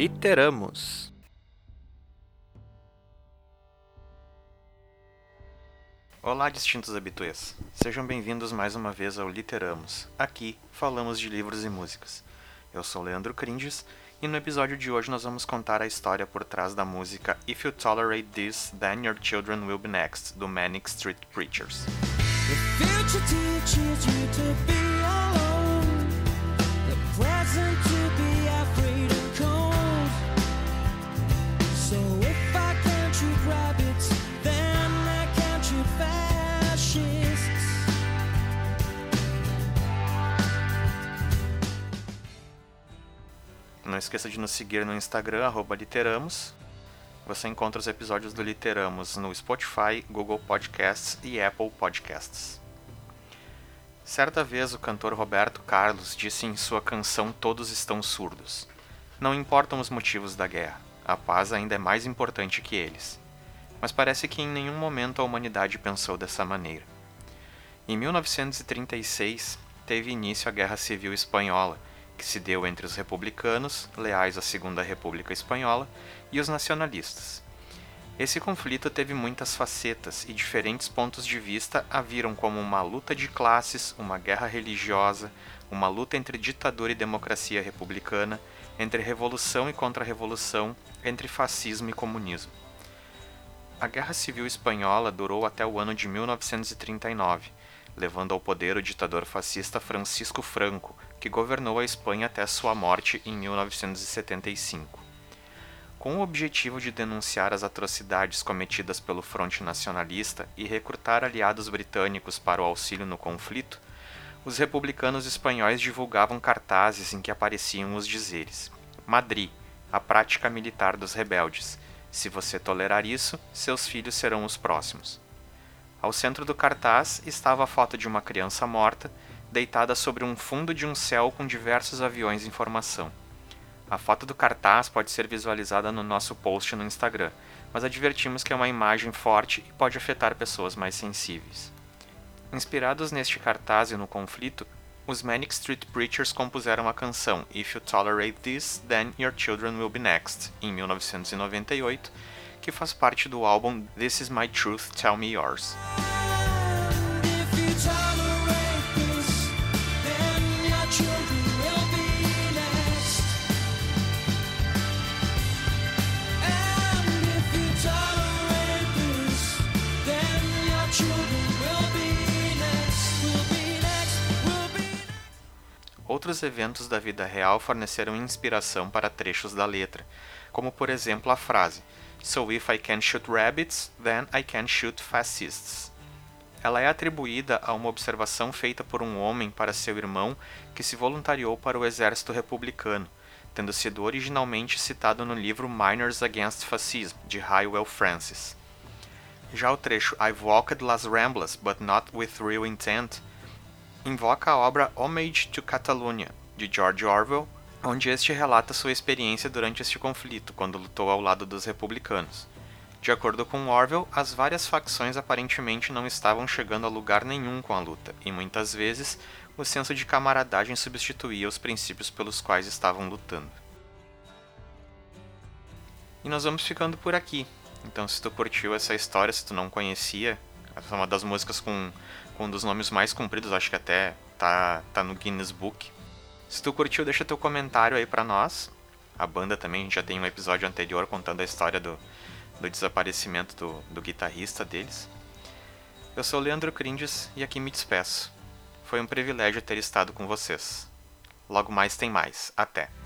Literamos. Olá, distintos habituês. Sejam bem-vindos mais uma vez ao Literamos. Aqui falamos de livros e músicas. Eu sou Leandro Cringes e no episódio de hoje nós vamos contar a história por trás da música If You Tolerate This, Then Your Children Will Be Next, do Manic Street Preachers. Não esqueça de nos seguir no Instagram, literamos. Você encontra os episódios do Literamos no Spotify, Google Podcasts e Apple Podcasts. Certa vez o cantor Roberto Carlos disse em sua canção Todos Estão Surdos: Não importam os motivos da guerra, a paz ainda é mais importante que eles. Mas parece que em nenhum momento a humanidade pensou dessa maneira. Em 1936, teve início a Guerra Civil Espanhola que se deu entre os republicanos, leais à Segunda República Espanhola, e os nacionalistas. Esse conflito teve muitas facetas e diferentes pontos de vista a viram como uma luta de classes, uma guerra religiosa, uma luta entre ditadura e democracia republicana, entre revolução e contra-revolução, entre fascismo e comunismo. A Guerra Civil Espanhola durou até o ano de 1939, levando ao poder o ditador fascista Francisco Franco, que governou a Espanha até sua morte em 1975. Com o objetivo de denunciar as atrocidades cometidas pelo Fronte Nacionalista e recrutar aliados britânicos para o auxílio no conflito, os republicanos espanhóis divulgavam cartazes em que apareciam os dizeres: Madrid, a prática militar dos rebeldes. Se você tolerar isso, seus filhos serão os próximos. Ao centro do cartaz estava a foto de uma criança morta deitada sobre um fundo de um céu com diversos aviões em formação. A foto do cartaz pode ser visualizada no nosso post no Instagram, mas advertimos que é uma imagem forte e pode afetar pessoas mais sensíveis. Inspirados neste cartaz e no conflito, os Manic Street Preachers compuseram a canção If You Tolerate This, Then Your Children Will Be Next, em 1998, que faz parte do álbum This Is My Truth, Tell Me Yours. Outros eventos da vida real forneceram inspiração para trechos da letra, como por exemplo a frase So if I can shoot rabbits, then I can shoot fascists. Ela é atribuída a uma observação feita por um homem para seu irmão que se voluntariou para o exército republicano, tendo sido originalmente citado no livro Miners Against Fascism, de Hywell Francis. Já o trecho I've walked Las Ramblas, but not with real intent invoca a obra Homage to Catalonia, de George Orwell, onde este relata sua experiência durante este conflito, quando lutou ao lado dos republicanos. De acordo com Orwell, as várias facções aparentemente não estavam chegando a lugar nenhum com a luta, e muitas vezes o senso de camaradagem substituía os princípios pelos quais estavam lutando. E nós vamos ficando por aqui. Então, se tu curtiu essa história, se tu não conhecia, essa é uma das músicas com com um dos nomes mais compridos, acho que até tá, tá no Guinness Book. Se tu curtiu, deixa teu comentário aí pra nós. A banda também, já tem um episódio anterior contando a história do, do desaparecimento do, do guitarrista deles. Eu sou o Leandro Crindes e aqui me despeço. Foi um privilégio ter estado com vocês. Logo mais tem mais. Até!